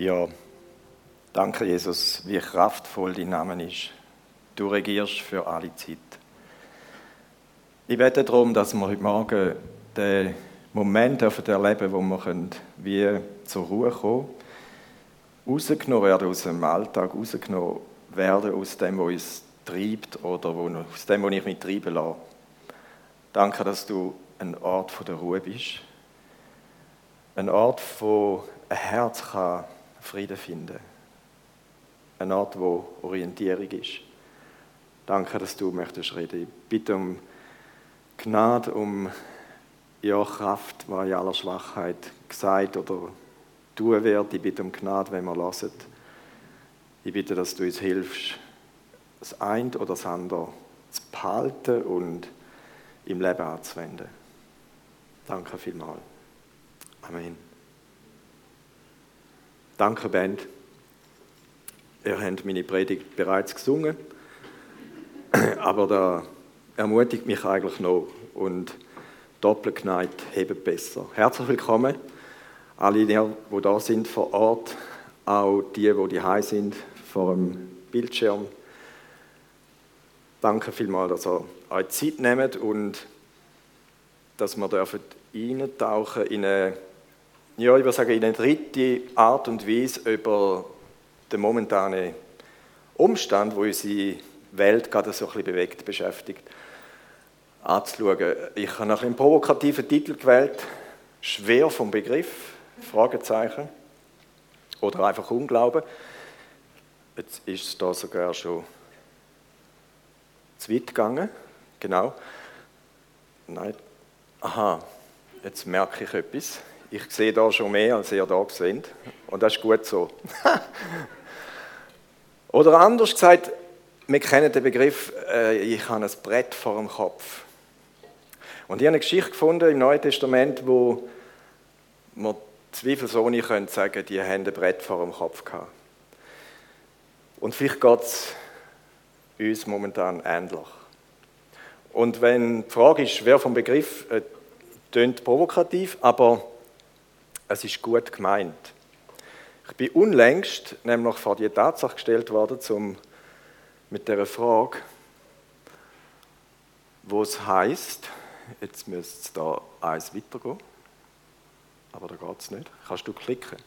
Ja, danke Jesus, wie kraftvoll dein Name ist. Du regierst für alle Zeit. Ich wette darum, dass wir heute Morgen den Moment erleben wo wir wie zur Ruhe kommen rausgenommen werden aus dem Alltag, rausgenommen werden aus dem, was uns treibt oder aus dem, was ich mich treiben lasse. Danke, dass du ein Ort der Ruhe bist. Ein Ort, wo ein Herz kann Frieden finden. Ein Ort, wo Orientierung ist. Danke, dass du möchtest reden. Ich bitte um Gnade, um ja, Kraft, die in aller Schwachheit gesagt oder tun wird. Ich bitte um Gnade, wenn wir hören. Ich bitte, dass du uns hilfst, das eine oder das andere zu behalten und im Leben anzuwenden. Danke vielmals. Amen. Danke, Band. Ihr habt meine Predigt bereits gesungen, aber da ermutigt mich eigentlich noch und doppelt geneigt hebt besser. Herzlich willkommen, alle, die da sind vor Ort, auch die, die die sind vor dem Bildschirm. Danke vielmals, dass ihr euch Zeit nehmt und dass wir dürfen eintauchen in eine, ja, ich würde sagen, in eine dritte Art und Weise über den momentanen Umstand, wo unsere Welt gerade so ein bisschen bewegt beschäftigt, anzuschauen. Ich habe einen provokativen Titel gewählt, schwer vom Begriff, Fragezeichen, oder einfach Unglauben. Jetzt ist es da sogar schon zu weit gegangen. Genau. Nein. Aha, jetzt merke ich etwas. Ich sehe da schon mehr, als ihr da seht. Und das ist gut so. Oder anders gesagt, wir kennen den Begriff, äh, ich habe ein Brett vor dem Kopf. Und ich habe eine Geschichte gefunden im Neuen Testament, wo man zweifelsohne können sagen, die haben ein Brett vor dem Kopf gehabt. Und vielleicht geht es uns momentan ähnlich. Und wenn die Frage ist, wer vom Begriff äh, tönt provokativ, aber es ist gut gemeint. Ich bin unlängst nämlich vor die Tatsache gestellt worden, zum, mit der Frage, wo es heißt, jetzt müsste es da eins weitergehen, aber da geht es nicht. Kannst du klicken?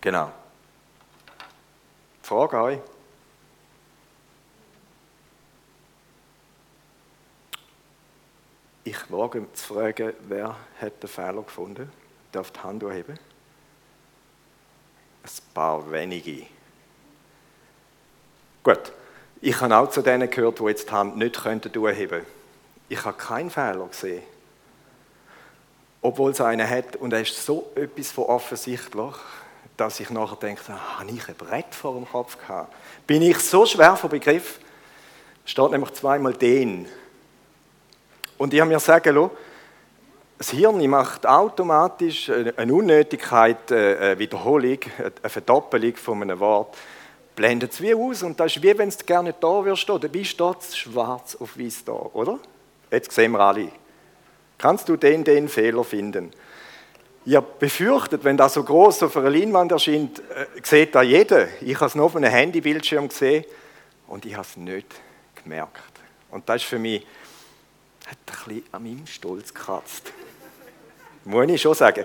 Genau. Frage an euch. Ich wage zu fragen, wer hat den Fehler gefunden? Darf die Hand erheben? Ein paar wenige. Gut, ich habe auch zu denen gehört, die jetzt die Hand nicht könnten Ich habe keinen Fehler gesehen. Obwohl es einen hat und er ist so etwas von offensichtlich, dass ich nachher denke, habe ich ein Brett vor dem Kopf gehabt? Bin ich so schwer vom Begriff? Steht nämlich zweimal den und ich habe mir sagen lassen, das Hirn macht automatisch eine Unnötigkeit, äh, eine Wiederholung, eine Verdoppelung von einem Wort, blendet es wie aus und das ist wie wenn es gerne da wirst stehen. Dabei steht es schwarz auf weiß da, oder? Jetzt sehen wir alle. Kannst du den, den Fehler finden? Ihr befürchtet, wenn das so groß auf einer Leinwand erscheint, äh, sieht da jeder. Ich habe es nur auf einem Handybildschirm gesehen und ich habe es nicht gemerkt. Und das ist für mich hat ein bisschen an meinem Stolz gekratzt. Muss ich schon sagen.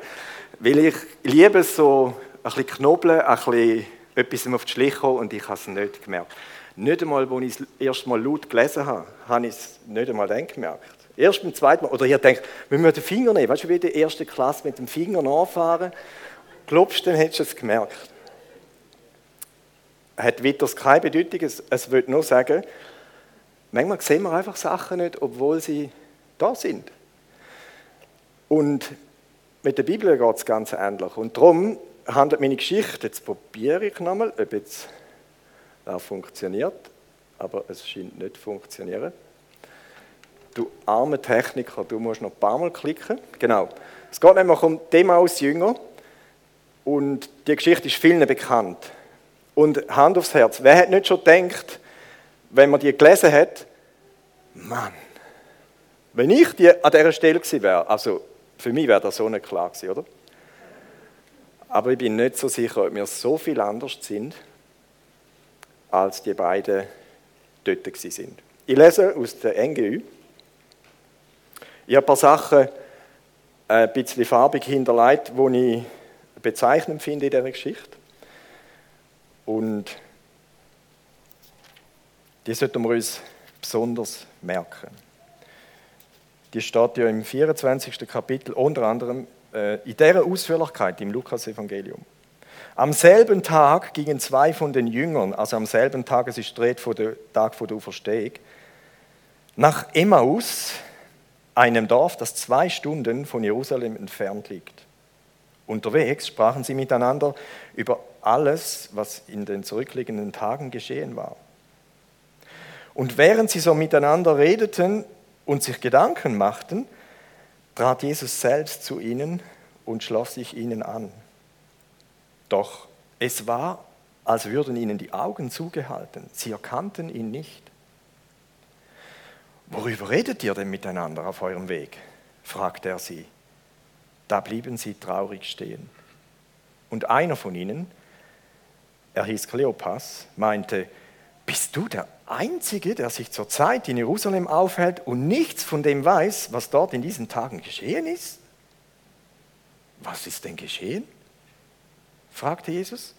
Weil ich liebe so, ein bisschen knobeln, ein bisschen etwas auf die Schliche kommen und ich habe es nicht gemerkt. Nicht einmal, als ich es erst mal laut gelesen habe, habe ich es nicht einmal dann gemerkt. Erst beim zweiten Mal, oder ihr denkt, wir müssen den Finger nehmen, weißt du, wie in der ersten Klasse mit dem Finger nachfahren, klopfst, dann hättest du es gemerkt. Hat weiter keine Bedeutung, es, es will nur sagen, Manchmal sehen wir einfach Sachen nicht, obwohl sie da sind. Und mit der Bibel geht es ganz ähnlich. Und darum handelt meine Geschichte, jetzt probiere ich nochmal, ob jetzt das funktioniert, aber es scheint nicht zu funktionieren. Du arme Techniker, du musst noch ein paar Mal klicken. Genau. Es geht nämlich um Demaus Jünger und die Geschichte ist vielen bekannt. Und Hand aufs Herz, wer hat nicht schon gedacht, wenn man die gelesen hat, Mann, wenn ich die an dieser Stelle gewesen wäre, also für mich wäre das so nicht klar gewesen, oder? Aber ich bin nicht so sicher, ob wir so viel anders sind, als die beiden dort sind. Ich lese aus der NGÜ. Ich habe ein paar Sachen ein bisschen farbig hinterlegt, die ich bezeichnend finde in dieser Geschichte. Und die sollten wir uns besonders merken. Die steht ja im 24. Kapitel unter anderem äh, in dieser Ausführlichkeit im Lukas-Evangelium. Am selben Tag gingen zwei von den Jüngern, also am selben Tag, es ist dreht vor der Tag vor der Auferstehung, nach Emmaus, einem Dorf, das zwei Stunden von Jerusalem entfernt liegt. Unterwegs sprachen sie miteinander über alles, was in den zurückliegenden Tagen geschehen war. Und während sie so miteinander redeten und sich Gedanken machten, trat Jesus selbst zu ihnen und schloss sich ihnen an. Doch es war, als würden ihnen die Augen zugehalten. Sie erkannten ihn nicht. Worüber redet ihr denn miteinander auf eurem Weg? fragte er sie. Da blieben sie traurig stehen. Und einer von ihnen, er hieß Kleopas, meinte, bist du der Einzige, der sich zurzeit in Jerusalem aufhält und nichts von dem weiß, was dort in diesen Tagen geschehen ist? Was ist denn geschehen? fragte Jesus.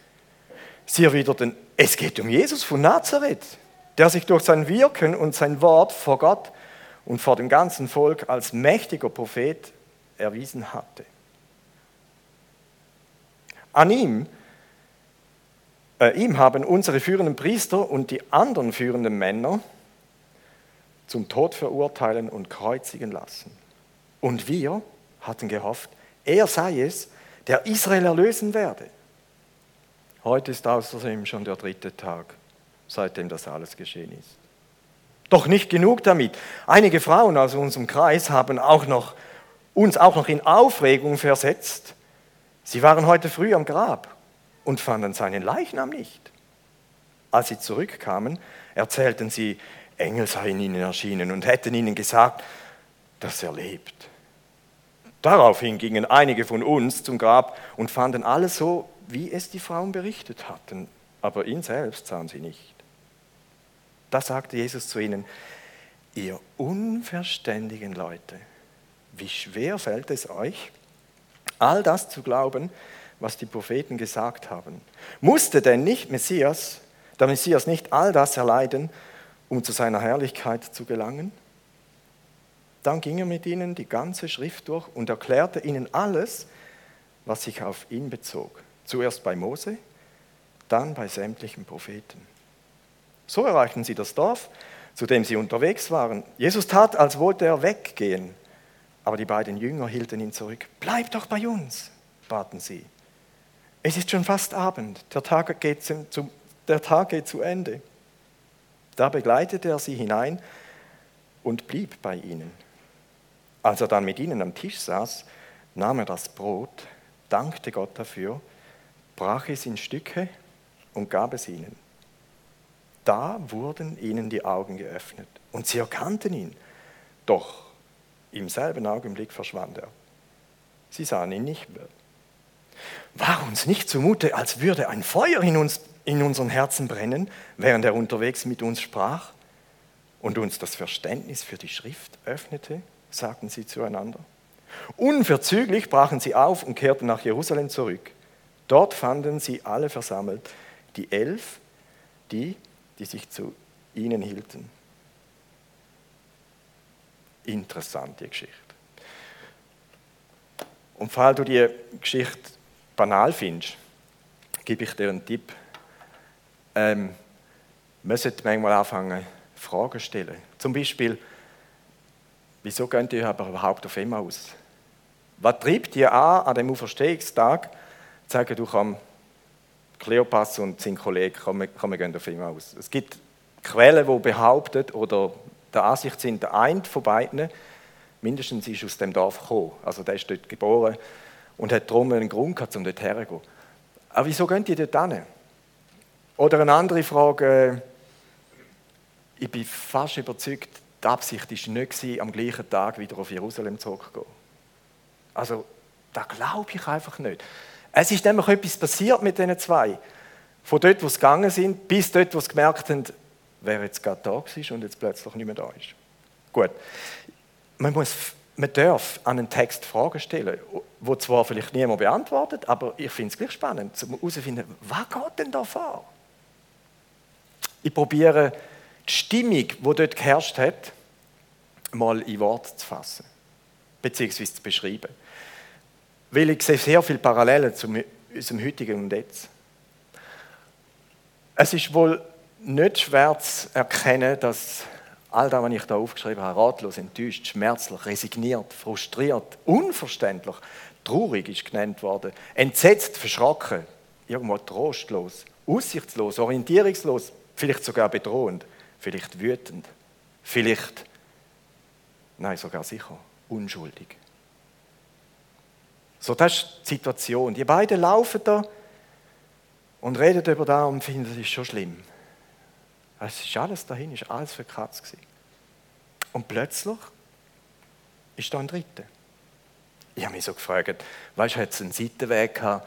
Sie erwiderten, es geht um Jesus von Nazareth, der sich durch sein Wirken und sein Wort vor Gott und vor dem ganzen Volk als mächtiger Prophet erwiesen hatte. An ihm äh, ihm haben unsere führenden Priester und die anderen führenden Männer zum Tod verurteilen und kreuzigen lassen. Und wir hatten gehofft, er sei es, der Israel erlösen werde. Heute ist außerdem schon der dritte Tag, seitdem das alles geschehen ist. Doch nicht genug damit. Einige Frauen aus unserem Kreis haben auch noch, uns auch noch in Aufregung versetzt. Sie waren heute früh am Grab und fanden seinen Leichnam nicht. Als sie zurückkamen, erzählten sie, Engel seien ihnen erschienen und hätten ihnen gesagt, dass er lebt. Daraufhin gingen einige von uns zum Grab und fanden alles so, wie es die Frauen berichtet hatten, aber ihn selbst sahen sie nicht. Da sagte Jesus zu ihnen, ihr unverständigen Leute, wie schwer fällt es euch, all das zu glauben, was die Propheten gesagt haben. Musste denn nicht Messias, der Messias nicht all das erleiden, um zu seiner Herrlichkeit zu gelangen? Dann ging er mit ihnen die ganze Schrift durch und erklärte ihnen alles, was sich auf ihn bezog. Zuerst bei Mose, dann bei sämtlichen Propheten. So erreichten sie das Dorf, zu dem sie unterwegs waren. Jesus tat, als wollte er weggehen, aber die beiden Jünger hielten ihn zurück. Bleib doch bei uns, baten sie. Es ist schon fast Abend, der Tag geht, zum, der Tag geht zu Ende. Da begleitete er sie hinein und blieb bei ihnen. Als er dann mit ihnen am Tisch saß, nahm er das Brot, dankte Gott dafür, brach es in Stücke und gab es ihnen. Da wurden ihnen die Augen geöffnet und sie erkannten ihn. Doch im selben Augenblick verschwand er. Sie sahen ihn nicht mehr. War uns nicht zumute, als würde ein Feuer in, uns, in unseren Herzen brennen, während er unterwegs mit uns sprach und uns das Verständnis für die Schrift öffnete, sagten sie zueinander. Unverzüglich brachen sie auf und kehrten nach Jerusalem zurück. Dort fanden sie alle versammelt, die elf, die, die sich zu ihnen hielten. Interessante Geschichte. Und weil du die Geschichte banal findest, gebe ich dir einen Tipp. Ähm, man sollte manchmal anfangen, Fragen zu stellen. Zum Beispiel, wieso gehen die überhaupt auf Emmaus? Was treibt ihr an, an dem Auferstehungstag, zu sagen, du komm, Kleopas und sein Kollege, komm, komm, wir gehen auf Emmaus? Es gibt Quellen, die behaupten oder der Ansicht sind, der eine von beiden mindestens ist aus dem Dorf gekommen. Also der ist dort geboren und hat darum einen Grund gehabt, um dort herzugehen. Aber wieso gehen die dort hin? Oder eine andere Frage, ich bin fast überzeugt, die Absicht war nicht, am gleichen Tag wieder auf Jerusalem zurückzugehen. Also, da glaube ich einfach nicht. Es ist nämlich etwas passiert mit diesen zwei. Von dort, wo sie gegangen sind, bis dort, wo sie gemerkt haben, wer jetzt gerade da war und jetzt plötzlich nicht mehr da ist. Gut. Man, muss, man darf an einen Text Fragen stellen, wo zwar vielleicht niemand beantwortet, aber ich finde es gleich spannend, um herauszufinden, was geht denn da vor? Ich probiere die Stimmung, die dort geherrscht hat, mal in Worte zu fassen, beziehungsweise zu beschreiben. Weil ich sehe sehr viele Parallelen zu unserem heutigen und jetzt. Es ist wohl nicht schwer zu erkennen, dass all das, was ich da aufgeschrieben habe, ratlos, enttäuscht, schmerzlich, resigniert, frustriert, unverständlich, traurig ist genannt worden, entsetzt, verschrocken, irgendwo trostlos, aussichtslos, orientierungslos, vielleicht sogar bedrohend, vielleicht wütend, vielleicht, nein, sogar sicher, unschuldig. So, das ist die Situation. Die beiden laufen da und reden über da und finden, das ist schon schlimm. Es ist alles dahin, war alles für Katz. Und plötzlich ist da ein Dritter. Ich habe mich so gefragt, weißt du, hat es einen Seitenweg gehabt,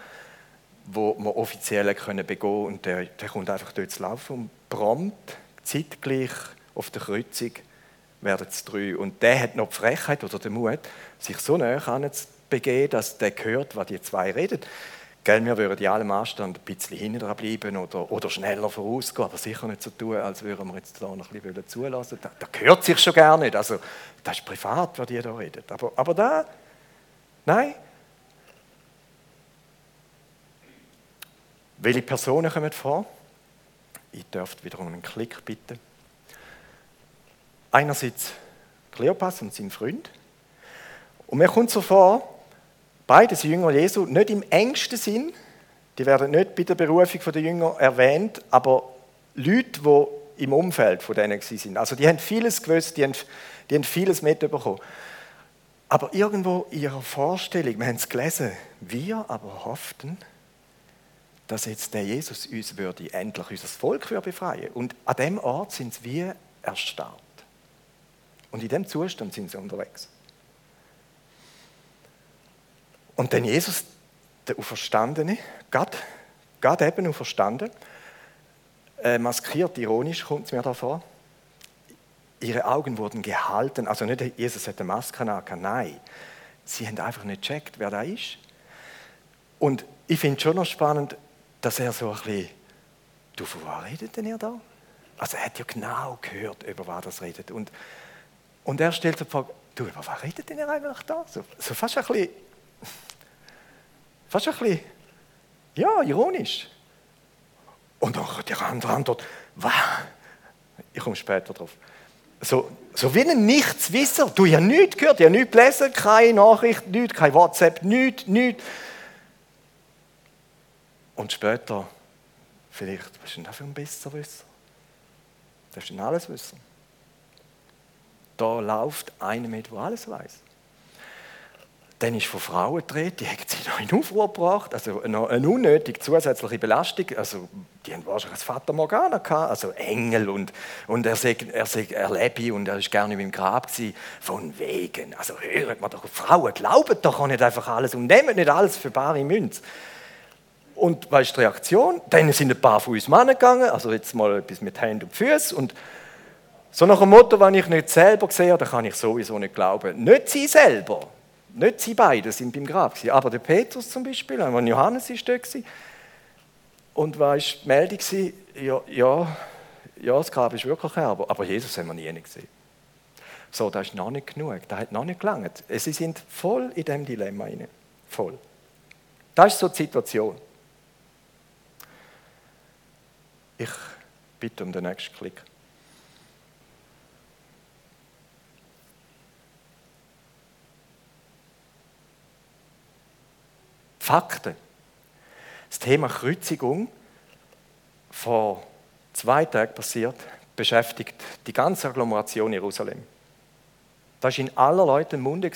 wo man offiziell können begehen und der, der kommt einfach dort zu laufen und prompt, zeitgleich auf der Kreuzung werden es drei. Und der hat noch die Frechheit oder den Mut, sich so näher anzubegeben, dass der hört, was die zwei reden. Gell, wir würden in allem Anstand ein bisschen hinten dran bleiben oder, oder schneller vorausgehen, aber sicher nicht so tun, als würden wir jetzt da noch ein bisschen zulassen. Da, da gehört sich schon gar nicht. Also, das ist privat, was die da reden. Aber, aber da, nein, Welche Personen kommen vor? Ich dürfte wieder um einen Klick bitten. Einerseits Kleopas und sein Freund. Und mir kommt so vor, beide sind Jünger Jesu, nicht im engsten Sinn, die werden nicht bei der Berufung der Jünger erwähnt, aber Leute, die im Umfeld von denen sind. Also die haben vieles gewusst, die haben, die haben vieles mitbekommen. Aber irgendwo in ihrer Vorstellung, wir haben es gelesen, wir aber hofften, dass jetzt der Jesus uns würde endlich unser Volk würde befreien Und an dem Ort sind sie wie erstarrt. Und in dem Zustand sind sie unterwegs. Und dann Jesus, der Auferstandene, Gott, Gott eben auferstanden, äh, maskiert, ironisch kommt es mir da vor, ihre Augen wurden gehalten, also nicht Jesus hat eine Maske an, nein, sie haben einfach nicht gecheckt, wer da ist. Und ich finde es schon noch spannend, dass er so ein bisschen, du, von was redet denn ihr da? Also er hat ja genau gehört, über was er redet. Und, und er stellt die Frage, du, über was redet denn ihr eigentlich da? So, so fast ein bisschen, fast ein bisschen, ja, ironisch. Und dann die andere Antwort, was? Ich komme später drauf. So, so wie ein Nichtswisser. Du, ich habe nichts gehört, ich habe nichts gelesen, keine Nachricht, nichts, kein WhatsApp, nichts, nichts. Und später, vielleicht, was ist denn das für ein Besserwisser? Das ist denn alles wissen. Da läuft einer mit, der alles weiß. Dann ist von Frauen gedreht, die haben sie noch in Aufruhr gebracht, also eine, eine unnötige zusätzliche Belastung. Also, die haben wahrscheinlich das Vater Morgana gehabt, also Engel und, und er sei, er sei er und er ist gerne im Grab gewesen. Von wegen. Also hört mal doch, Frauen glauben doch auch nicht einfach alles und nehmen nicht alles für bare Münze. Und was ist die Reaktion? Dann sind ein paar von uns Männer gegangen, also jetzt mal etwas mit Händen und Füßen. Und so nach dem Motto, wenn ich nicht selber sehe, dann kann ich sowieso nicht glauben. Nicht sie selber, nicht sie beide sind beim Grab gewesen, aber der Petrus zum Beispiel, und Johannes ist dort gewesen. Und war die Meldung? Ja, ja, ja, das Grab ist wirklich herber, aber Jesus haben wir nie gesehen. So, das ist noch nicht genug, das hat noch nicht gelangt. Sie sind voll in dem Dilemma rein. Voll. Das ist so die Situation. Ich bitte um den nächsten Klick. Fakten. Das Thema Kreuzigung vor zwei Tagen passiert, beschäftigt die ganze Agglomeration Jerusalem. Das war in aller Leute Munde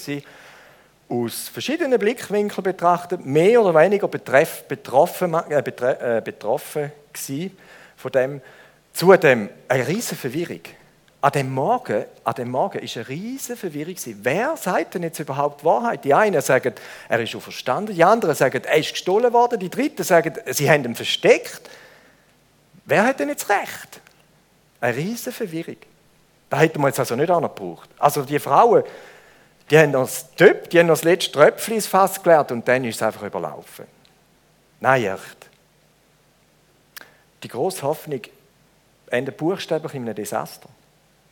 aus verschiedenen Blickwinkeln betrachtet, mehr oder weniger betreff, betroffen, äh, betre, äh, betroffen von dem. Zudem eine riesige Verwirrung. An dem Morgen, an dem Morgen ist eine riesige Verwirrung. Wer sagt denn jetzt überhaupt die Wahrheit? Die einen sagen, er ist schon verstanden, die anderen sagen, er ist gestohlen worden, die dritten sagen, sie haben ihn versteckt. Wer hat denn jetzt recht? Eine riesige Verwirrung. Da hätten wir jetzt also nicht angebraucht. Also die Frauen, die haben das Töpf, die haben das letzte Tröpfchen ins Fass geleert und dann ist es einfach überlaufen. Nein, echt. Die grosse Hoffnung endet buchstäblich in einem Desaster.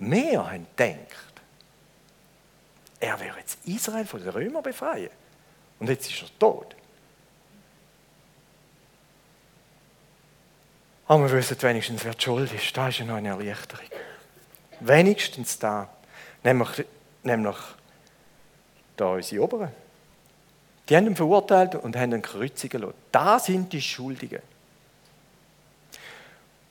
Wir haben gedacht, er würde jetzt Israel von den Römern befreien. Und jetzt ist er tot. Aber wir wissen wenigstens, wer die Schuld ist. Das ist ja noch eine Erleichterung. Wenigstens da. Nämlich, nämlich da unsere Oberen. Die haben ihn verurteilt und haben ihn kreuzigen lassen. Da sind die Schuldigen.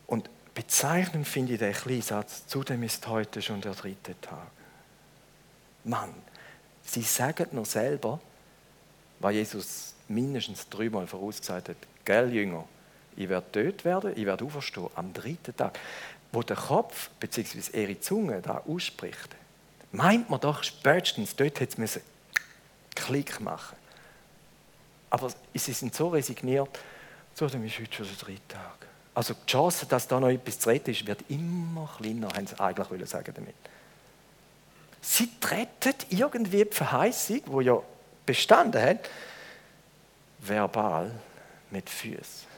Und bezeichnend finde ich den kleinen Satz, zudem ist heute schon der dritte Tag. Mann, sie sagen nur selber, was Jesus mindestens dreimal vorausgesagt hat, gell Jünger, ich werde tot werden, ich werde auferstehen am dritten Tag. Wo der Kopf bzw. ihre Zunge da ausspricht, meint man doch spätestens, dort hätte es Klick machen Aber sie sind so resigniert, dann ist heute schon der dritte Tag. Also die Chance, dass da noch etwas zu retten ist, wird immer kleiner, haben sie eigentlich wollen sagen damit. Sie treten irgendwie die Verheißung, die ja bestanden hat, verbal mit Füßen.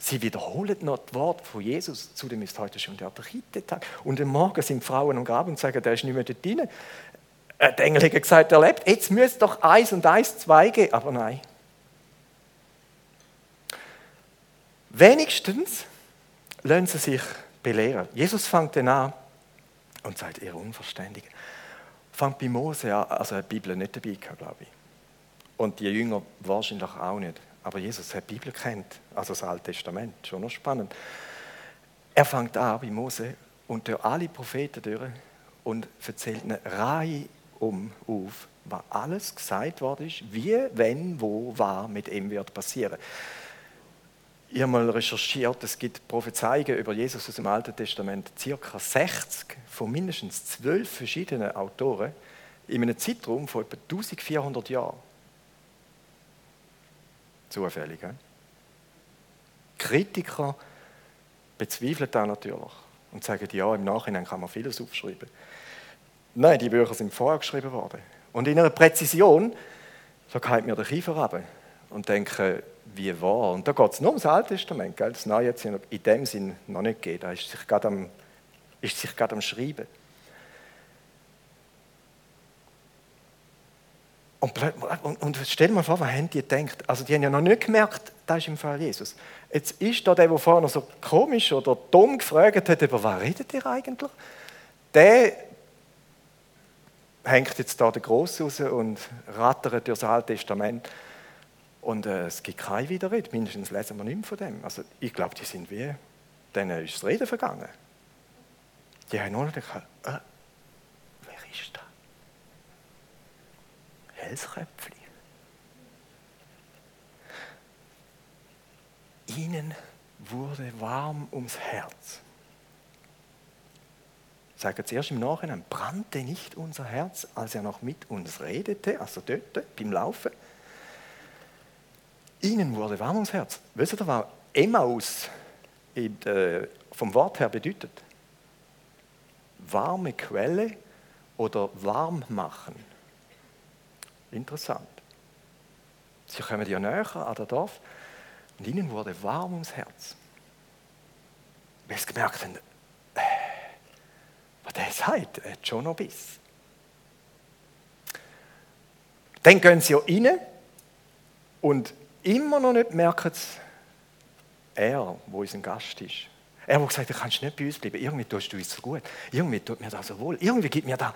Sie wiederholen noch das Wort von Jesus, zu dem ist heute schon der dritte Tag. Und am Morgen sind Frauen am Grab und sagen, der ist nicht mehr dort drin. Der Engel hat gesagt, er lebt. Jetzt müsste doch eins und eins zwei gehen. Aber nein. Wenigstens lassen sie sich belehren. Jesus fängt dann an und sagt, ihr Unverständigen. Fängt bei Mose an, also hat die Bibel nicht dabei gehabt, glaube ich. Und die Jünger wahrscheinlich auch nicht. Aber Jesus hat die Bibel kennt, also das Alte Testament, schon noch spannend. Er fängt an bei Mose und durch alle Propheten durch und erzählt eine Reihe um auf, was alles gesagt worden ist, wie, wenn, wo, war mit ihm wird passieren. Ich habe mal recherchiert, es gibt Prophezeiungen über Jesus aus dem Alten Testament, circa 60 von mindestens 12 verschiedenen Autoren in einem Zeitraum von etwa 1400 Jahren. Zufällig. He? Kritiker bezweifeln das natürlich und sagen, ja, im Nachhinein kann man vieles aufschreiben. Nein, die Bücher sind vorher geschrieben worden. Und in einer Präzision, so geht mir der Kiefer runter und denke, wie wahr. Und da geht es nur ums Alte Testament. Gell? Das Neue es in dem Sinn noch nicht gegeben. Da ist sich gerade am, ist sich gerade am Schreiben. Und, und, und stell mal vor, was haben die gedacht? Also die haben ja noch nicht gemerkt, das ist im Fall Jesus. Jetzt ist da der, der vorher noch so komisch oder dumm gefragt hat, über was redet ihr eigentlich? Der hängt jetzt da der Groß raus und rattert durch das Alte Testament. Und äh, es gibt kein Widerrede, mindestens lesen wir nicht mehr von dem. Also ich glaube, die sind wie, denen ist das Reden vergangen. Die haben nur noch gedacht, äh, wer ist das? Helsköpfli. Ihnen wurde warm ums Herz. Sagen Sie erst im Nachhinein, brannte nicht unser Herz, als er noch mit uns redete, also dort beim Laufen? Ihnen wurde warm ums Herz. Wisst ihr, was Emmaus vom Wort her bedeutet? Warme Quelle oder warm machen. Interessant. Sie kommen ja näher an das Dorf und ihnen wurde warm ums Herz. Weil sie gemerkt haben, äh, was der sagt, hat schon noch Biss. Dann gehen sie ja rein und immer noch nicht merken er, wo unser Gast ist. Er, der gesagt hat, du kannst nicht bei uns bleiben. Irgendwie tust du uns so gut. Irgendwie tut mir das so wohl. Irgendwie gibt mir da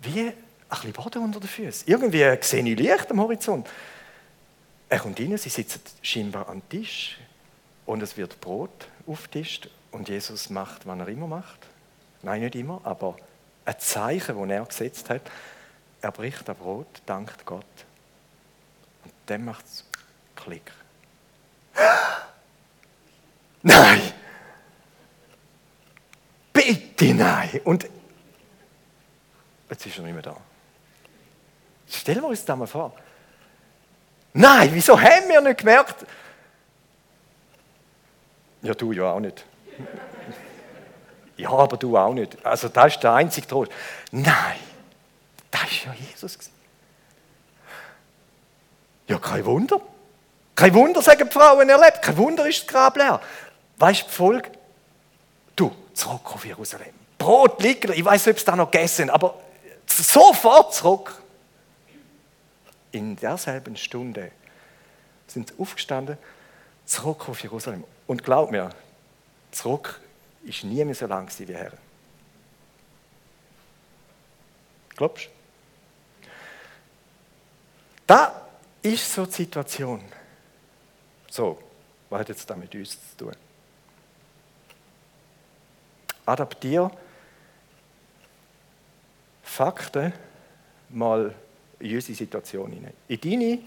wie ein bisschen Boden unter den Füßen. Irgendwie sehe ich Licht am Horizont. Er kommt rein, sie sitzen scheinbar am Tisch und es wird Brot auftischt und Jesus macht, was er immer macht. Nein, nicht immer, aber ein Zeichen, das er gesetzt hat. Er bricht das Brot, dankt Gott. Und dann macht es Klick. Nein! Bitte! hinein. Und jetzt ist er nicht mehr da. Stellen wir uns das mal vor. Nein, wieso haben wir nicht gemerkt? Ja, du ja auch nicht. Ja, aber du auch nicht. Also das ist der einzige Trost. Nein, das ist ja Jesus. Ja, kein Wunder. Kein Wunder, sagen die Frauen, er lebt. Kein Wunder ist das Grab leer. Weißt du die Folge? Du, zurück auf Jerusalem. Brot liegt, ich weiß nicht, ob es da noch gegessen aber sofort zurück. In derselben Stunde sind sie aufgestanden, zurück auf Jerusalem. Und glaub mir, zurück ist nie mehr so lang wie her. Glaubst du? Da ist so die Situation. So, was hat jetzt da mit uns zu tun? Adaptier Fakten mal in unsere Situation hinein. In deine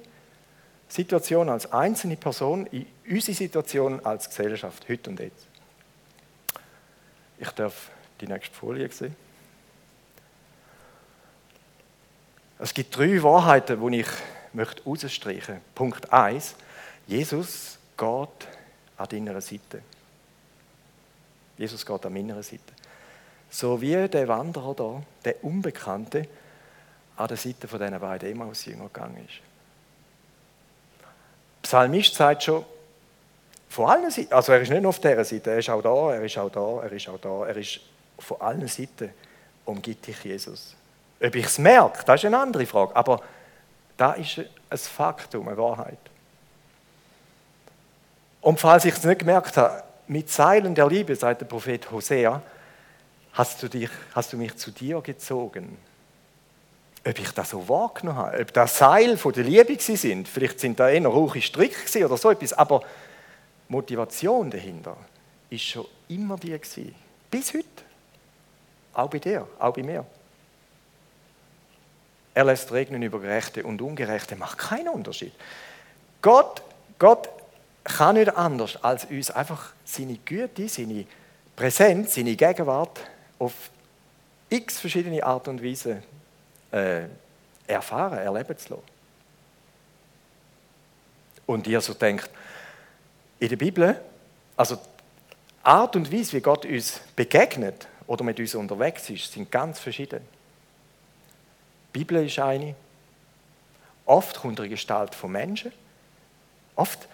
Situation als einzelne Person, in unsere Situation als Gesellschaft, heute und jetzt. Ich darf die nächste Folie sehen. Es gibt drei Wahrheiten, die ich möchte herausstreichen möchte. Punkt 1. Jesus geht an deiner Seite. Jesus geht an meiner Seite. So wie der Wanderer da, der Unbekannte, an der Seite von diesen beiden Emmaus-Jünger gegangen ist. Psalmist sagt schon, von allen Seiten, also er ist nicht nur auf dieser Seite, er ist auch da, er ist auch da, er ist auch da, er ist von allen Seiten umgibt dich Jesus. Ob ich es merke, das ist eine andere Frage, aber da ist ein Faktum, eine Wahrheit. Und falls ich es nicht gemerkt habe, mit Seilen der Liebe, sagt der Prophet Hosea, hast du, dich, hast du mich zu dir gezogen. Ob ich das so wahrgenommen habe, ob das Seil von der Liebe sind, vielleicht sind da eher rauche Strick oder so etwas, aber Motivation dahinter ist schon immer die gewesen. Bis heute. Auch bei dir, auch bei mir. Er lässt regnen über Gerechte und Ungerechte, macht keinen Unterschied. Gott, Gott kann nicht anders, als uns einfach seine Güte, seine Präsenz, seine Gegenwart auf x verschiedene Art und Weise äh, erfahren, erleben zu lassen. Und ihr so denkt, in der Bibel, also die Art und Weise, wie Gott uns begegnet oder mit uns unterwegs ist, sind ganz verschieden. Die Bibel ist eine. Oft kommt er Gestalt von Menschen. Oft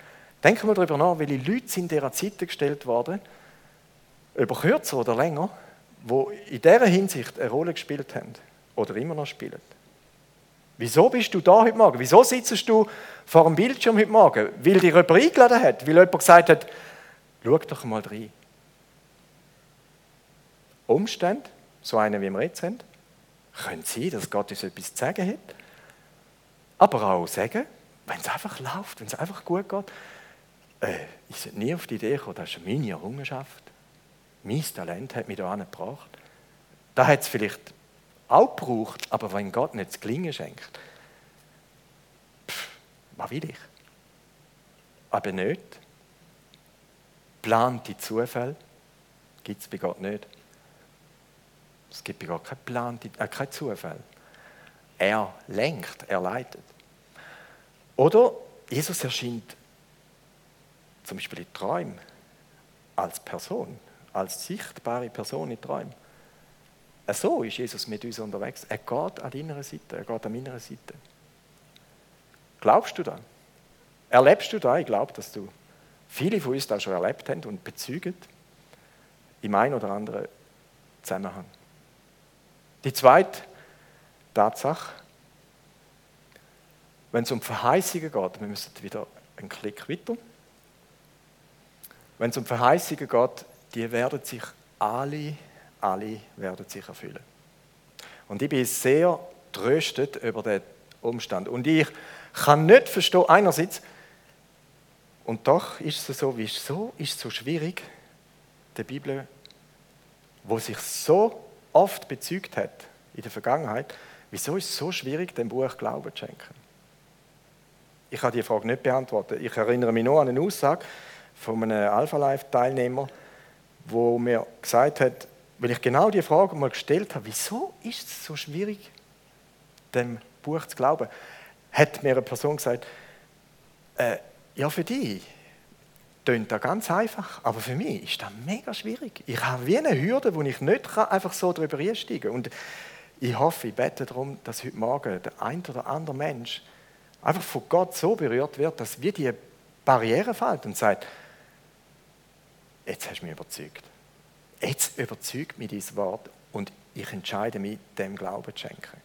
denken wir darüber nach, welche Leute sind in dieser Zeit gestellt worden, über kürzer oder länger, wo in dieser Hinsicht eine Rolle gespielt haben oder immer noch spielen. Wieso bist du da heute Morgen? Wieso sitzt du vor dem Bildschirm heute Morgen? Weil dich jemand eingeladen hat? Weil jemand gesagt hat, schau doch mal rein. Umstände, so einen wie wir jetzt haben, können sein, dass Gott uns etwas zu sagen hat. Aber auch sagen, wenn es einfach läuft, wenn es einfach gut geht, äh, ich sollte nie auf die Idee gekommen, das ist meine Errungenschaft. Mein Talent hat mich da gebracht. Da hat es vielleicht auch gebraucht, aber wenn Gott nicht das Gelingen schenkt, pff, was will ich? Aber nicht. Plante Zufälle gibt es bei Gott nicht. Es gibt bei Gott keinen Plan, äh, keinen Zufall. Er lenkt, er leitet. Oder Jesus erscheint zum Beispiel in Träumen als Person, als sichtbare Person in Träumen. So ist Jesus mit uns unterwegs. Er geht an deiner Seite, er geht an meiner Seite. Glaubst du da? Erlebst du da? Ich glaube, dass du viele von uns das schon erlebt haben und bezeugen im einen oder anderen Zusammenhang. Die zweite Tatsache, wenn es um Verheißungen geht, wir müssen wieder einen Klick weiter. Wenn es um Verheißungen geht, die werden sich alle alle werden sich erfüllen. Und ich bin sehr tröstet über den Umstand. Und ich kann nicht verstehen, einerseits, und doch ist es so, wieso ist es so schwierig, der Bibel, wo sich so oft bezeugt hat in der Vergangenheit, wieso ist es so schwierig, dem Buch Glauben zu schenken? Ich kann die Frage nicht beantworten. Ich erinnere mich nur an eine Aussage von einem Alpha Life Teilnehmer, wo mir gesagt hat, weil ich genau die Frage mal gestellt habe, wieso ist es so schwierig, dem Buch zu glauben, hat mir eine Person gesagt, äh, ja, für dich klingt das ganz einfach, aber für mich ist das mega schwierig. Ich habe wie eine Hürde, wo ich nicht einfach so drüber einsteigen kann. Und ich hoffe, ich bete darum, dass heute Morgen der ein oder andere Mensch einfach von Gott so berührt wird, dass wie die Barriere fällt und sagt, jetzt hast du mich überzeugt. Jetzt überzeugt mich dieses Wort und ich entscheide mich, dem Glauben zu schenken.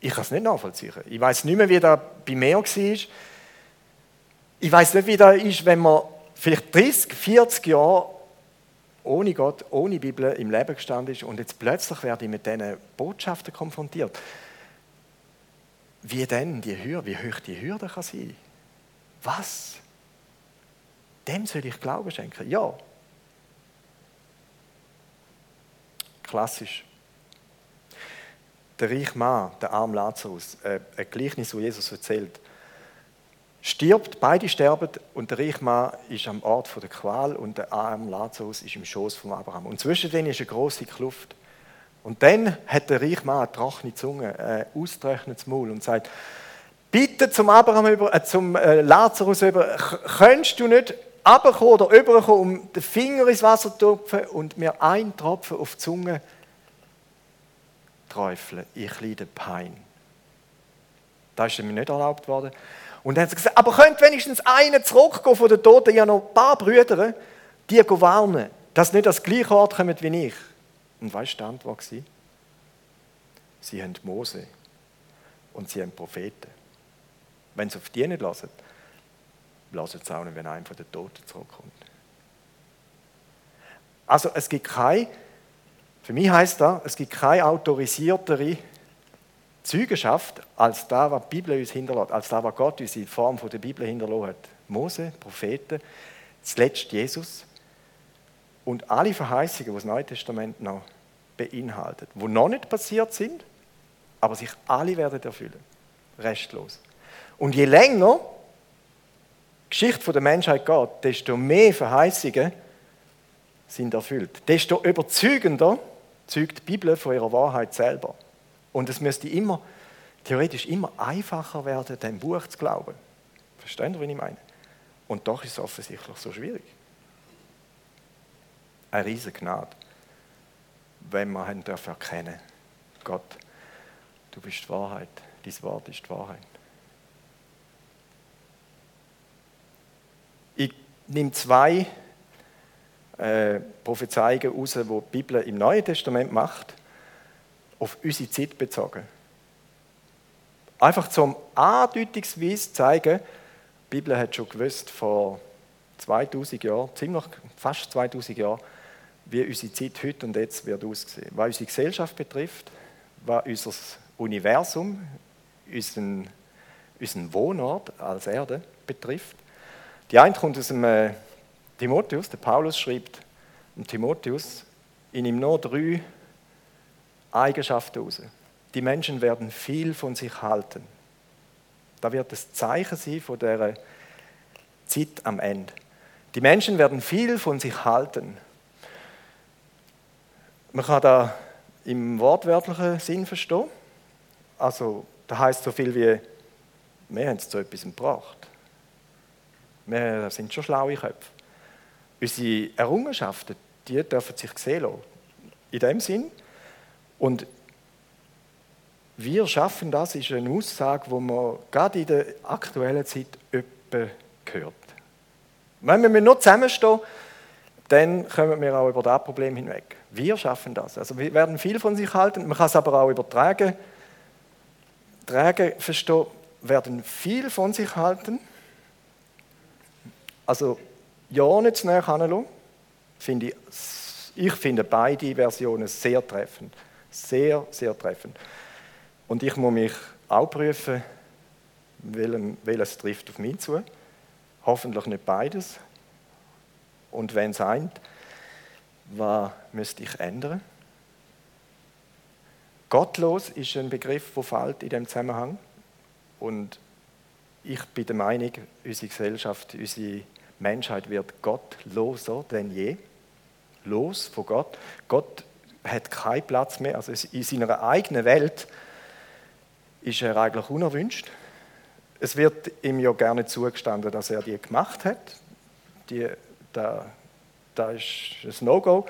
Ich kann es nicht nachvollziehen. Ich weiß nicht mehr, wie das bei mir war. Ich weiß nicht, wie das ist, wenn man vielleicht 30, 40 Jahre ohne Gott, ohne Bibel im Leben gestanden ist und jetzt plötzlich werde ich mit diesen Botschaften konfrontiert. Wie denn die Hürde, wie hoch die Hürde kann sein? Was? Dem soll ich Glauben schenken? Ja. Klassisch. Der reiche Mann, der arme Lazarus, äh, ein Gleichnis, das Jesus erzählt stirbt, beide sterben und der reiche Mann ist am Ort der Qual und der arme Lazarus ist im Schoß von Abraham. Und zwischen denen ist eine große Kluft. Und dann hat der reiche Mann eine trockene Zunge, ein ausgetrocknetes Maul und sagt, bitte zum Abraham über, äh, zum äh, Lazarus über, könntest du nicht runterkommen oder überkommen, um den Finger ins Wasser zu tupfen und mir einen Tropfen auf die Zunge träufeln. Ich leide Pein. Das ist mir nicht erlaubt worden. Und dann hat sie gesagt, aber könnte wenigstens einer zurückgehen von den Toten, ich habe noch ein paar Brüder, die warnen, dass nicht das gleiche Ort kommen wie ich. Und weißt du, die Antwort war? Sie haben Mose und sie haben Propheten. Wenn sie auf die nicht lassen, auch nicht, wenn einer von den Toten zurückkommt. Also es gibt keine, für mich heißt das, es gibt keine autorisiertere Zeugenschaft als da, was die Bibel uns hinterlässt, als da, was Gott uns in Form der Bibel hinterlassen hat. Mose, Propheten, zuletzt Jesus und alle Verheißungen, die das Neue Testament noch beinhaltet, die noch nicht passiert sind, aber sich alle werden erfüllen. Restlos. Und je länger Geschichte der Menschheit geht, desto mehr Verheißungen sind erfüllt. Desto überzeugender zeugt die Bibel von ihrer Wahrheit selber. Und es müsste immer, theoretisch immer einfacher werden, dem Buch zu glauben. Verstehen Sie, was ich meine? Und doch ist es offensichtlich so schwierig. Eine riesige Gnade, wenn haben dürfen erkennen, Gott, du bist die Wahrheit, dein Wort ist die Wahrheit. Nehme zwei äh, Prophezeiungen raus, die die Bibel im Neuen Testament macht auf unsere Zeit bezogen. Einfach zum andeutungsweise zeigen, die Bibel hat schon gewusst vor 2000 Jahren, ziemlich fast 2000 Jahren, wie unsere Zeit heute und jetzt wird aussehen. Was unsere Gesellschaft betrifft, was unser Universum, unseren, unseren Wohnort als Erde betrifft. Die eine kommt aus dem äh, Timotheus, der Paulus schreibt dem Timotheus in ihm nur drei Eigenschaften raus. Die Menschen werden viel von sich halten. Da wird das Zeichen sein von der Zeit am Ende. Die Menschen werden viel von sich halten. Man kann da im wortwörtlichen Sinn verstehen. Also, da heißt so viel wie, wir haben es zu etwas gebracht. Wir sind schon schlaue Köpfe. Unsere Errungenschaften, die dürfen sich sehen lassen. In dem Sinn, und wir schaffen das, ist eine Aussage, die man gerade in der aktuellen Zeit öppe hört. Wenn wir nur zusammenstehen, dann kommen wir auch über das Problem hinweg. Wir schaffen das. Also wir werden viel von sich halten, man kann es aber auch übertragen. Tragen, verstehen, werden viel von sich halten. Also ja nicht zu näher anschauen, finde ich, ich finde beide Versionen sehr treffend. Sehr, sehr treffend. Und ich muss mich auch prüfen, welches trifft auf mich zu. Hoffentlich nicht beides. Und wenn es eint, was müsste ich ändern? Gottlos ist ein Begriff, der fällt in dem Zusammenhang. Und ich bin der Meinung, unsere Gesellschaft, unsere Menschheit wird gottloser denn je. Los von Gott. Gott hat keinen Platz mehr. Also in seiner eigenen Welt ist er eigentlich unerwünscht. Es wird ihm ja gerne zugestanden, dass er die gemacht hat. Die, da, da ist ein No-Go.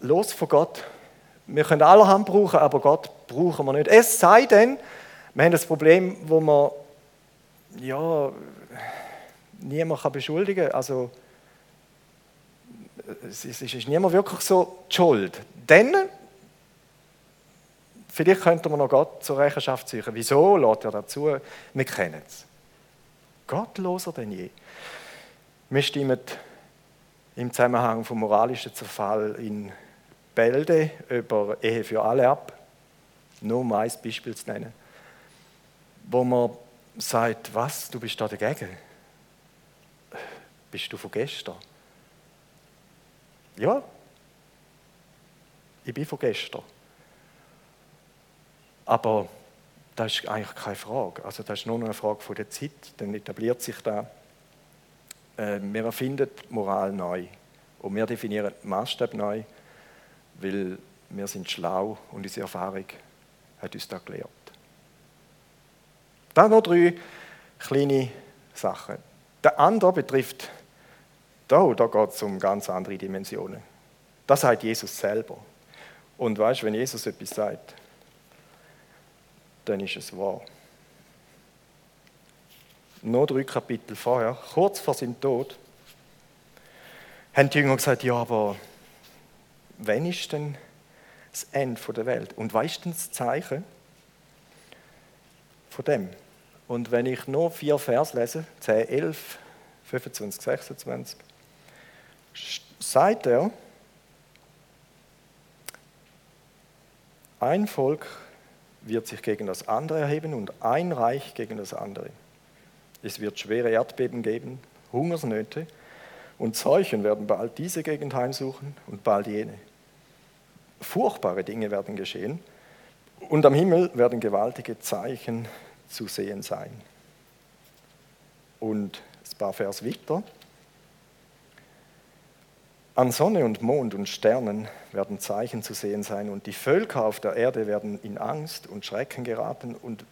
Los von Gott. Wir können allerhand brauchen, aber Gott brauchen wir nicht. Es sei denn, wir haben das Problem, wo man ja, niemand kann beschuldigen kann. Also, es ist niemand wirklich so die schuld. Dann, vielleicht könnte man noch Gott zur Rechenschaft ziehen. Wieso lädt er dazu? Wir kennen es. Gottloser denn je. Wir stimmen im Zusammenhang vom moralischen Zerfall in Bälde über Ehe für alle ab. Nur um ein Beispiel zu nennen. Wo man sagt, was, du bist da dagegen? Bist du von gestern? Ja, ich bin von gestern. Aber das ist eigentlich keine Frage. Also das ist nur noch eine Frage von der Zeit. Dann etabliert sich da. Äh, wir erfinden Moral neu. Und wir definieren Maßstab neu, weil wir sind schlau und unsere Erfahrung hat uns das gelehrt. Dann noch drei kleine Sachen. Der andere betrifft da, da geht es um ganz andere Dimensionen. Das sagt Jesus selber. Und weißt, wenn Jesus etwas sagt, dann ist es wahr. Noch drei Kapitel vorher, kurz vor seinem Tod, haben die Jünger gesagt: Ja, aber wann ist denn das Ende der Welt? Und weißt du das Zeichen von dem? Und wenn ich nur vier Vers lese, 10, 11, 25, 26, sagt er, ein Volk wird sich gegen das andere erheben und ein Reich gegen das andere. Es wird schwere Erdbeben geben, Hungersnöte und Seuchen werden bald diese Gegend heimsuchen und bald jene. Furchtbare Dinge werden geschehen und am Himmel werden gewaltige Zeichen zu sehen sein. Und ein paar Vers weiter. An Sonne und Mond und Sternen werden Zeichen zu sehen sein und die Völker auf der Erde werden in Angst und Schrecken geraten und,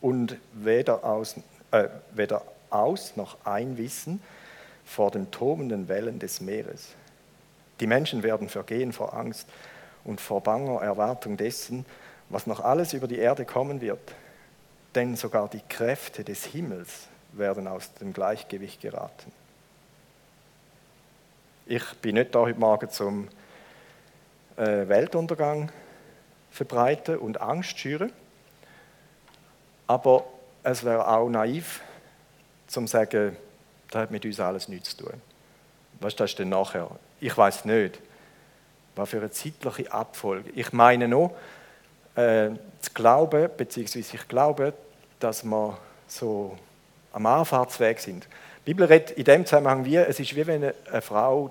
und weder, aus, äh, weder aus noch ein wissen vor den tobenden Wellen des Meeres. Die Menschen werden vergehen vor Angst und vor banger Erwartung dessen, was noch alles über die Erde kommen wird. Denn sogar die Kräfte des Himmels werden aus dem Gleichgewicht geraten. Ich bin nicht da heute Morgen zum äh, Weltuntergang verbreiten und Angst schüren. Aber es wäre auch naiv, zu sagen, das hat mit uns alles nichts zu tun. Was ist das denn nachher? Ich weiß nicht. Was für eine zeitliche Abfolge. Ich meine noch, äh, zu glauben, beziehungsweise ich glaube, dass wir so am Anfahrtsweg sind. Die Bibel redet in dem Zusammenhang wie, es ist wie wenn eine Frau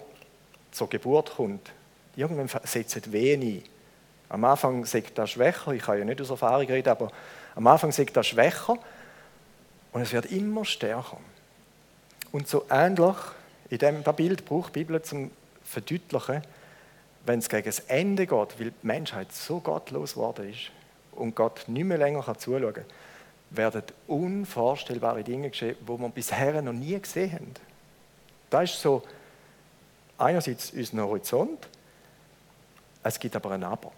zur Geburt kommt. Irgendwann setzt wenig. Am Anfang sagt das schwächer, ich kann ja nicht aus Erfahrung reden, aber am Anfang sagt das schwächer und es wird immer stärker. Und so ähnlich, in dem Bild braucht die Bibel zum Verdeutlichen, wenn es gegen das Ende geht, weil die Menschheit so gottlos geworden ist und Gott nicht mehr länger zuschauen kann, werden unvorstellbare Dinge geschehen, die wir bisher noch nie gesehen haben. Das ist so einerseits unseren Horizont, es gibt aber ein Aber.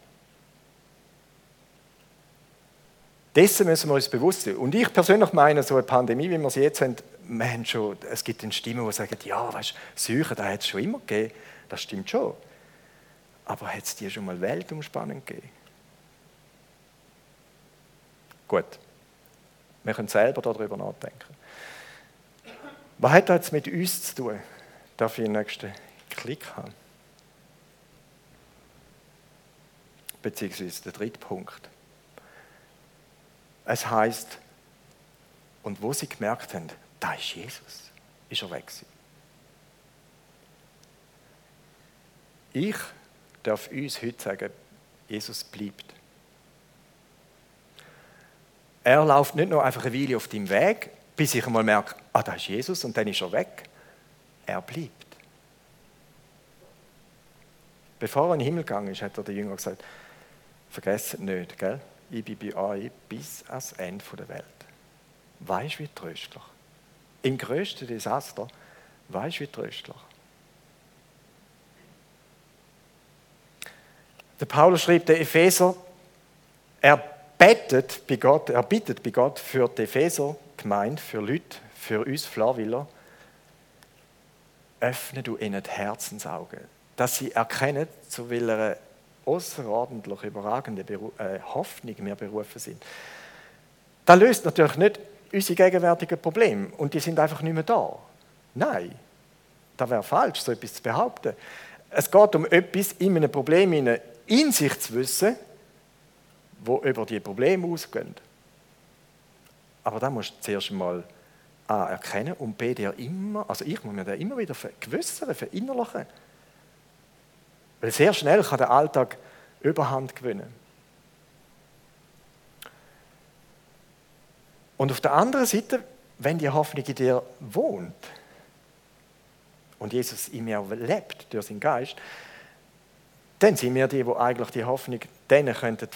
Dessen müssen wir uns bewusst sein. Und ich persönlich meine, so eine Pandemie, wie wir sie jetzt haben, haben schon, es gibt eine Stimme, die sagt, ja, weißt du, Seuchen, da hat es schon immer gegeben. Das stimmt schon. Aber hat es die schon mal weltumspannend gegeben? Gut. Wir können selber darüber nachdenken. Was hat das jetzt mit uns zu tun? Darf ich den nächsten Klick haben? Beziehungsweise der dritte Punkt. Es heißt, und wo sie gemerkt haben, da ist Jesus, ist er weg. Ich darf uns heute sagen, Jesus bleibt. Er läuft nicht nur einfach eine Weile auf dem Weg, bis ich einmal merke, ah, da ist Jesus und dann ist er weg. Er bleibt. Bevor er in den Himmel gegangen ist, hat er den Jüngern gesagt, vergesst nicht, gell? ich bin bei euch bis ans Ende der Welt. Weißt du, wie tröstlich? Im größten Desaster, weißt du, wie tröstlich? Der Paulus schrieb der Epheser, er betet bei Gott, er bittet bei Gott für die Epheser Gemeinde, für Leute, für uns Florwiller, öffne du ihnen die Herzensaugen, dass sie erkennen, zu welcher außerordentlich überragende Beru äh, Hoffnung wir berufen sind. Das löst natürlich nicht unsere gegenwärtigen Probleme und die sind einfach nicht mehr da. Nein, das wäre falsch, so etwas zu behaupten. Es geht um etwas in einem Problem in sich zu wissen, wo über die Probleme ausgehen. Aber da musst du zuerst mal A erkennen und B dir immer, also ich muss mir da immer wieder vergewissern, verinnerlichen. Weil sehr schnell kann der Alltag Überhand gewinnen. Und auf der anderen Seite, wenn die Hoffnung in dir wohnt und Jesus in mir lebt durch seinen Geist, dann sind wir die, die eigentlich die Hoffnung denen könnten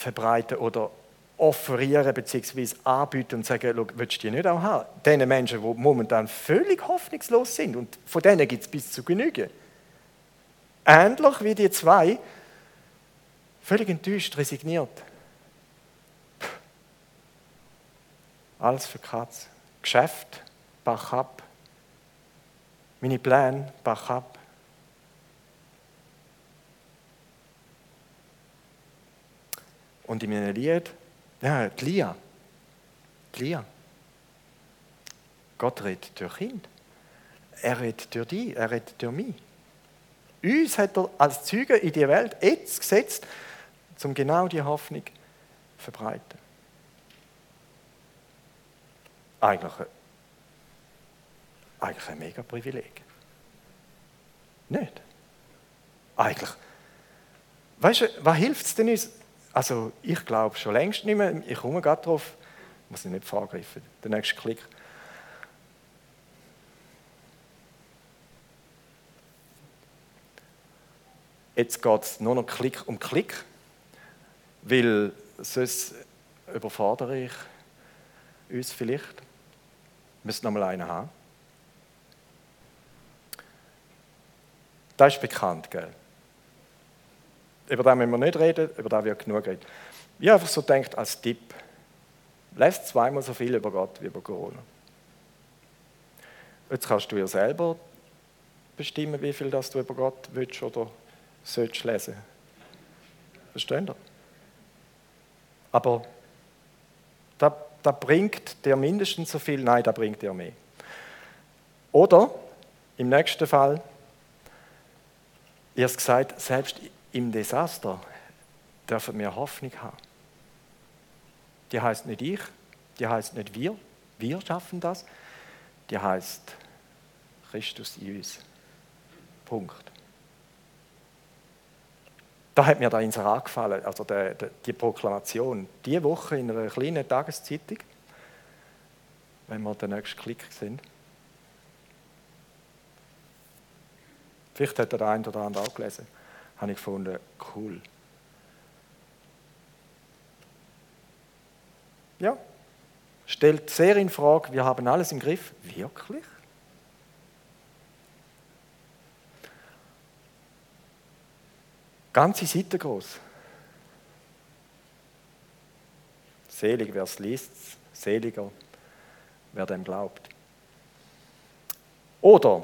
verbreiten oder offerieren bzw. anbieten und sagen, Schau, willst du die nicht auch haben? Diesen Menschen, die momentan völlig hoffnungslos sind und von denen gibt es bis zu Genüge. Ähnlich wie die zwei, völlig enttäuscht, resigniert. Alles für Katz. Geschäft, bach ab. Meine Pläne, bach ab. Und in meinem Lied, ja, die Lia. Die Lia. Gott redet durch ihn. Er redet durch dich, er redet durch mich. Uns hat er als Zeugen in die Welt jetzt gesetzt, um genau die Hoffnung zu verbreiten. Eigentlich, eigentlich ein mega Privileg. Nicht? Eigentlich. Weißt du, was hilft es denn uns? Also, ich glaube schon längst nicht mehr. Ich komme gerade drauf. Muss ich nicht vorgreifen. Der nächste Klick. Jetzt geht es nur noch Klick um Klick, weil sonst überfordere ich uns vielleicht. Wir müssen noch mal einen haben. Das ist bekannt, gell? Über das müssen wir nicht reden, über das wird genug reden. Ich habe einfach so gedacht, als Tipp, lest zweimal so viel über Gott wie über Corona. Jetzt kannst du ja selber bestimmen, wie viel das du über Gott willst oder sollst lesen. Verstehen ihr? Aber da, da bringt der mindestens so viel, nein, da bringt er mehr. Oder im nächsten Fall, ihr habt gesagt, selbst im Desaster dürfen wir Hoffnung haben. Die heißt nicht ich, die heißt nicht wir, wir schaffen das, die heißt Christus in uns. Punkt. Da hat mir da Inserat gefallen, also die, die, die Proklamation. Diese Woche in einer kleinen Tageszeitung, wenn wir den nächsten Klick sind. Vielleicht hat der eine oder andere auch gelesen. Habe ich gefunden, cool. Ja, stellt sehr in Frage, wir haben alles im Griff. Wirklich? Ganze Seite groß. Selig, wer es liest, seliger, wer dem glaubt. Oder,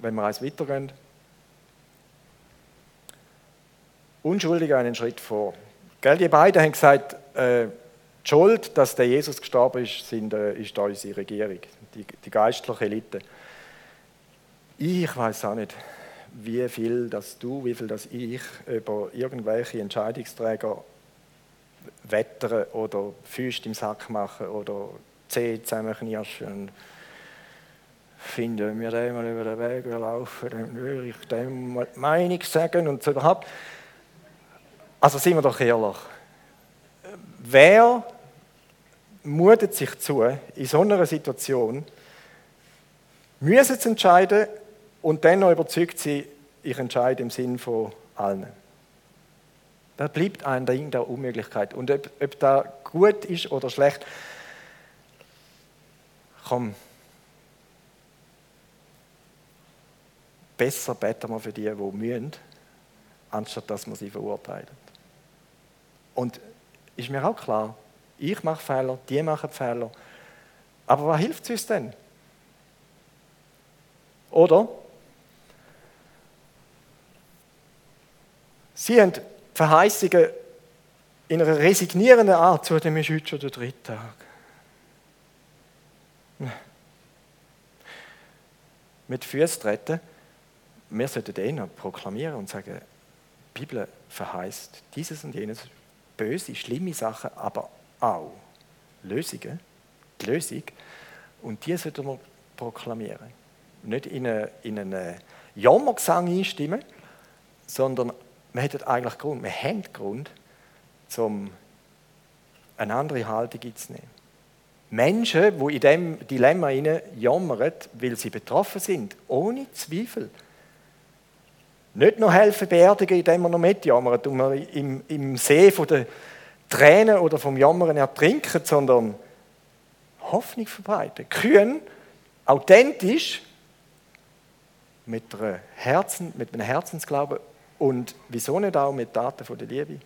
wenn wir eins weitergehen, Unschuldige einen Schritt vor. Gell, die beiden haben gesagt, äh, die Schuld, dass der Jesus gestorben ist, sind, äh, ist unsere Regierung, die, die geistliche Elite. Ich weiß auch nicht, wie viel das du, wie viel das ich über irgendwelche Entscheidungsträger wettern oder Füße im Sack machen oder Zeh zusammenknirschen und finden wir den mal über den Weg laufen, dann würde ich dem mal die Meinung sagen und so überhaupt. Also sind wir doch ehrlich. Wer mutet sich zu, in so einer Situation, müssen zu entscheiden und dann noch überzeugt sein, ich entscheide im Sinn von allen. Da bleibt ein Ding der Unmöglichkeit. Und ob, ob da gut ist oder schlecht, komm, besser beten wir für die, die mühen, anstatt dass wir sie verurteilen. Und ist mir auch klar, ich mache Fehler, die machen Fehler. Aber was hilft es uns denn? Oder? Sie haben Verheißungen in einer resignierenden Art zu, dem ist heute schon der dritte Tag. Mit Füßen treten, wir sollten den noch proklamieren und sagen, die Bibel verheißt dieses und jenes, böse, schlimme Sachen, aber auch Lösungen, die Lösung, und die sollten wir proklamieren. Nicht in einen, in einen Jammergesang einstimmen, sondern wir hätten eigentlich Grund, wir haben Grund, um eine andere Haltung einzunehmen. Menschen, die in diesem Dilemma jammern, weil sie betroffen sind, ohne Zweifel. Nicht nur helfen beerdigen, indem man noch mitjammert und man im, im See von der Tränen oder vom Jammern ertrinken, sondern Hoffnung verbreiten. Kühn, authentisch, mit, Herzen, mit einem Herzensglauben und wieso nicht auch mit Taten von der Liebe?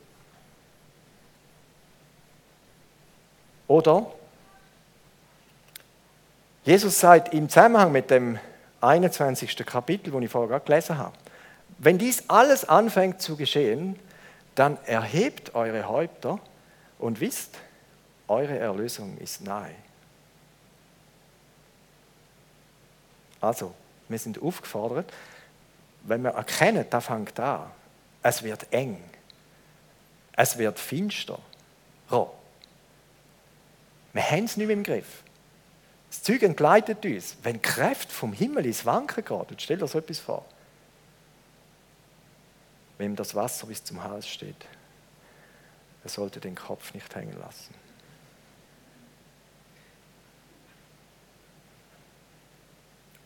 Oder Jesus sagt im Zusammenhang mit dem 21. Kapitel, wo ich vorher gelesen habe, wenn dies alles anfängt zu geschehen, dann erhebt eure Häupter und wisst, eure Erlösung ist nahe. Also, wir sind aufgefordert, wenn wir erkennen, da fängt an, es wird eng, es wird finster, roh. Wir haben es nicht mehr im Griff. Das Zeug entgleitet uns. Wenn Kräfte vom Himmel ins Wanken gehen, stell dir so etwas vor. Wenn ihm das Wasser bis zum Hals steht, er sollte den Kopf nicht hängen lassen.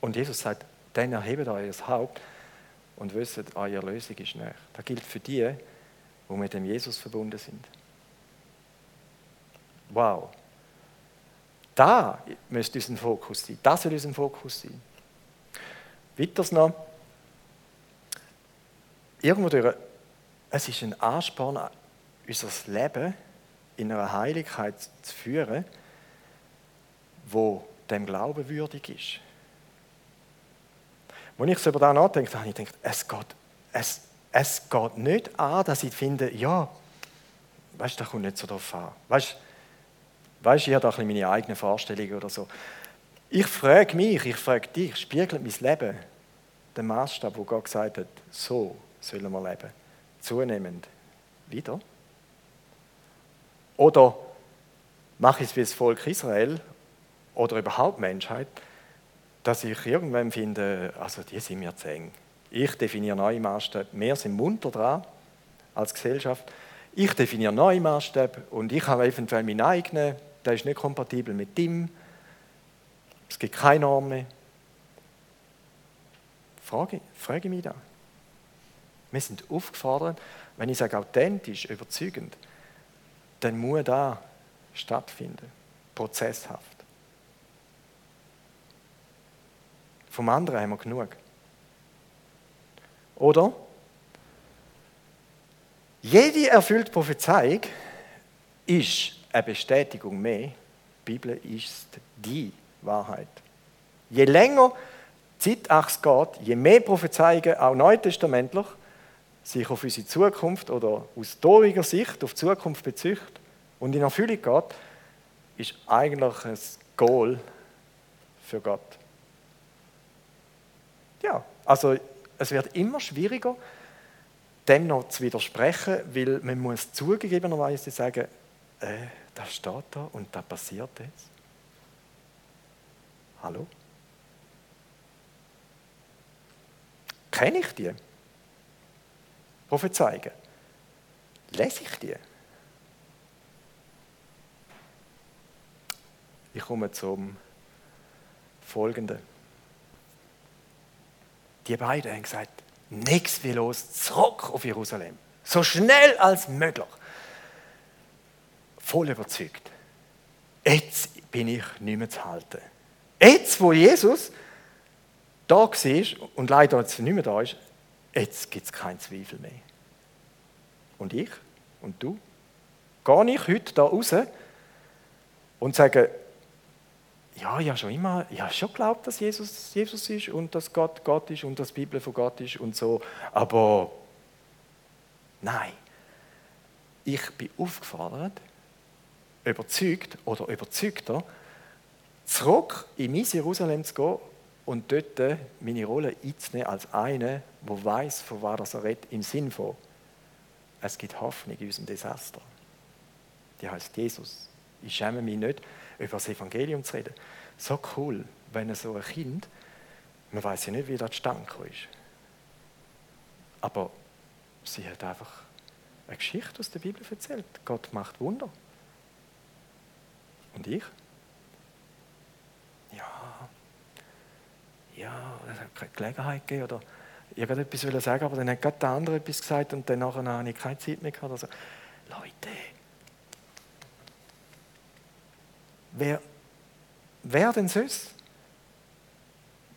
Und Jesus sagt, dann erhebt euer Haupt und wisst, eure Lösung ist näher. Das gilt für die, die mit dem Jesus verbunden sind. Wow. Da müsste unser Fokus sein. Das soll unser Fokus sein. Weiters noch, irgendwo durch, es ist ein Ansporn, unser Leben in einer Heiligkeit zu führen, wo dem Glauben würdig ist. Als ich so über das nachdenke, habe ich gedacht, es geht, es, es geht nicht an, dass ich finde, ja, weißt du, das kommt nicht so drauf an. Weißt du, ich habe da ein meine eigenen Vorstellungen oder so. Ich frage mich, ich frage dich, spiegelt mein Leben den Maßstab, wo Gott gesagt hat, so sollen wir leben? Zunehmend wieder? Oder mache ich es wie das Volk Israel oder überhaupt Menschheit, dass ich irgendwann finde, also die sind mir zu eng. Ich definiere neue Maßstäbe. Wir sind munter dran als Gesellschaft. Ich definiere neue Maßstäbe und ich habe eventuell meinen eigenen, der ist nicht kompatibel mit dem. Es gibt keine Norm. Frage, frage mich da. Wir sind aufgefordert, wenn ich sage authentisch, überzeugend, dann muss da stattfinden, prozesshaft. Vom anderen haben wir genug. Oder? Jede erfüllte Prophezeiung ist eine Bestätigung mehr. Die Bibel ist die Wahrheit. Je länger Zeitachs geht, je mehr Prophezeiungen, auch neutestamentlich, sich auf unsere Zukunft oder aus doriger Sicht auf die Zukunft bezieht und in Erfüllung geht, ist eigentlich ein Goal für Gott. Ja, also es wird immer schwieriger, dem noch zu widersprechen, weil man muss zugegebenerweise sagen, äh, das steht da und da passiert jetzt. Hallo? Kenne ich die? Prophezeigen. Lese ich die? Ich komme zum Folgenden. Die beiden haben gesagt, nichts wie los, zurück auf Jerusalem. So schnell als möglich. Voll überzeugt. Jetzt bin ich nicht mehr zu halten. Jetzt, wo Jesus da war und leider jetzt nicht mehr da ist, jetzt gibt es keinen Zweifel mehr. Und ich und du? Gehe ich heute da raus und sage, ja, ja, schon immer, ja, schon glaubt, dass Jesus Jesus ist und dass Gott Gott ist und dass die Bibel von Gott ist und so, aber nein. Ich bin aufgefordert, überzeugt oder überzeugter, zurück in mein Jerusalem zu gehen und dort meine Rolle einzunehmen als eine, wo weiß, von was er redet, im Sinn von, es gibt Hoffnung in unserem Desaster. Die heißt Jesus. Ich schäme mich nicht, über das Evangelium zu reden. So cool, wenn so ein Kind, man weiß ja nicht, wie das Stank ist. Aber sie hat einfach eine Geschichte aus der Bibel erzählt. Gott macht Wunder. Und ich? Ja, es hat keine Gelegenheit gegeben oder ich wollte sagen, aber dann hat gerade der andere etwas gesagt und dann habe ich keine Zeit mehr gehabt. Also, Leute, wer, wer denn sonst?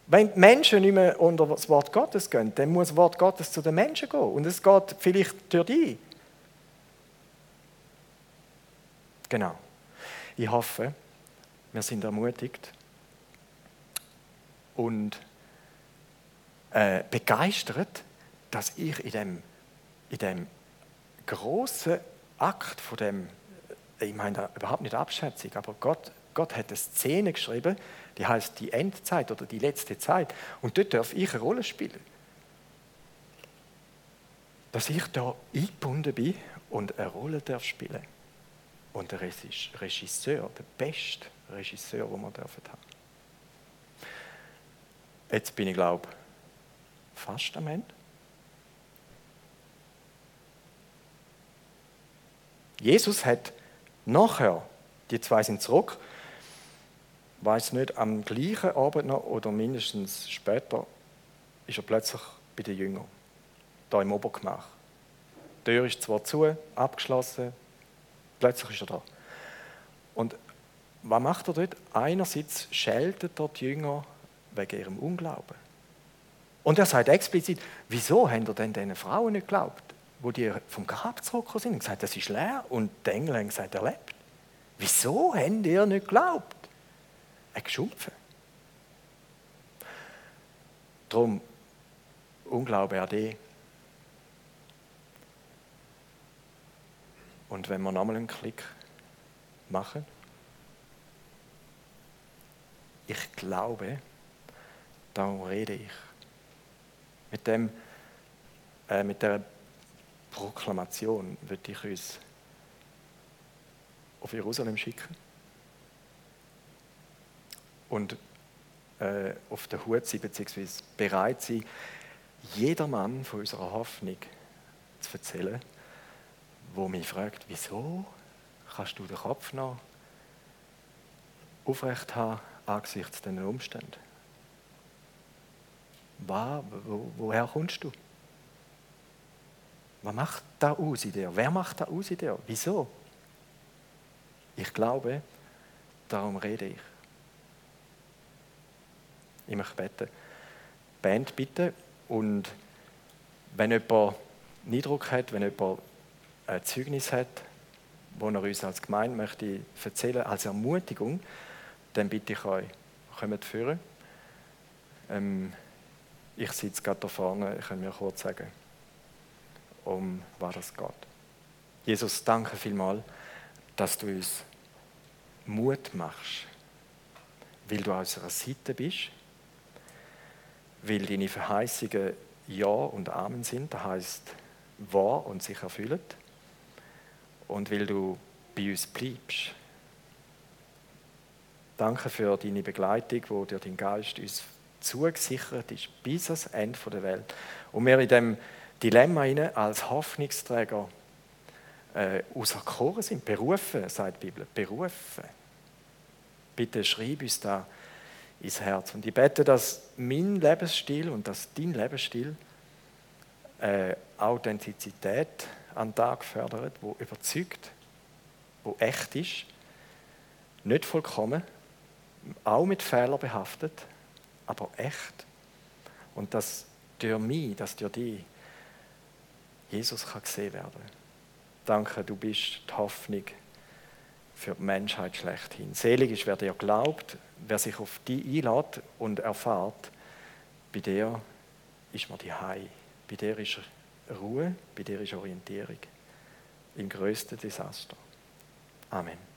Wenn die Menschen nicht mehr unter das Wort Gottes gehen, dann muss das Wort Gottes zu den Menschen gehen. Und es geht vielleicht durch die. Genau. Ich hoffe, wir sind ermutigt und äh, begeistert, dass ich in dem, in dem großen Akt von dem, äh, ich meine überhaupt nicht Abschätzung, aber Gott, Gott hat eine Szene geschrieben, die heißt die Endzeit oder die letzte Zeit. Und dort darf ich eine Rolle spielen. Dass ich da eingebunden bin und eine Rolle darf spielen. Und der Regisseur, der beste Regisseur, den wir haben dürfen Jetzt bin ich, glaube ich, fast am Ende. Jesus hat nachher, die zwei sind zurück, weiß nicht, am gleichen Abend noch oder mindestens später, ist er plötzlich bei den Jüngern, da im Obergemach. Die Tür ist zwar zu, abgeschlossen, plötzlich ist er da. Und was macht er dort? Einerseits scheltet er die Jünger wegen ihrem Unglauben. Und er sagt explizit, wieso haben ihr denn diesen Frauen nicht geglaubt, wo die vom Grab zurückgekommen sind und gesagt, das ist leer und die Engel haben gesagt, er lebt. Wieso habt ihr nicht geglaubt? Er geschumpfen. Darum, Unglaube AD. Und wenn wir nochmal einen Klick machen, ich glaube, darum rede ich mit, dem, äh, mit der Proklamation würde ich uns auf Jerusalem schicken und äh, auf der Hut sein, beziehungsweise bereit sein, jedermann von unserer Hoffnung zu erzählen, wo mich fragt, wieso kannst du den Kopf noch aufrecht haben angesichts dieser Umstände? Wo, woher kommst du? Was macht da aus in dir? Wer macht da aus in dir? Wieso? Ich glaube, darum rede ich. Ich möchte beten. Band bitte. Und wenn jemand einen Eindruck hat, wenn jemand ein Zeugnis hat, wo er uns als Gemeinde möchte erzählen, als Ermutigung, dann bitte ich euch, kommt führen. Ähm, ich sitze gerade da vorne, ich kann mir kurz sagen, um was es geht. Jesus, danke vielmals, dass du uns Mut machst, weil du an unserer Seite bist, weil deine Verheißungen Ja und Amen sind, das heißt wahr und sich erfüllen, und weil du bei uns bleibst. Danke für deine Begleitung, wo dir dein Geist uns zugesichert ist bis ans Ende der Welt. Und wir in dem Dilemma als Hoffnungsträger äh, auserkoren sind, berufen, sagt die Bibel, berufen. Bitte schreib uns da ins Herz. Und ich bete, dass mein Lebensstil und dass dein Lebensstil äh, Authentizität an den Tag fördert, wo überzeugt, wo echt ist, nicht vollkommen, auch mit Fehlern behaftet, aber echt. Und dass durch mich, dass durch dich Jesus kann gesehen werden. Danke, du bist die Hoffnung für die Menschheit schlechthin. Selig ist, wer dir glaubt, wer sich auf dich einlädt und erfahrt, bei dir ist man die Hei. Bei dir ist Ruhe, bei dir ist Orientierung. Im größten Desaster. Amen.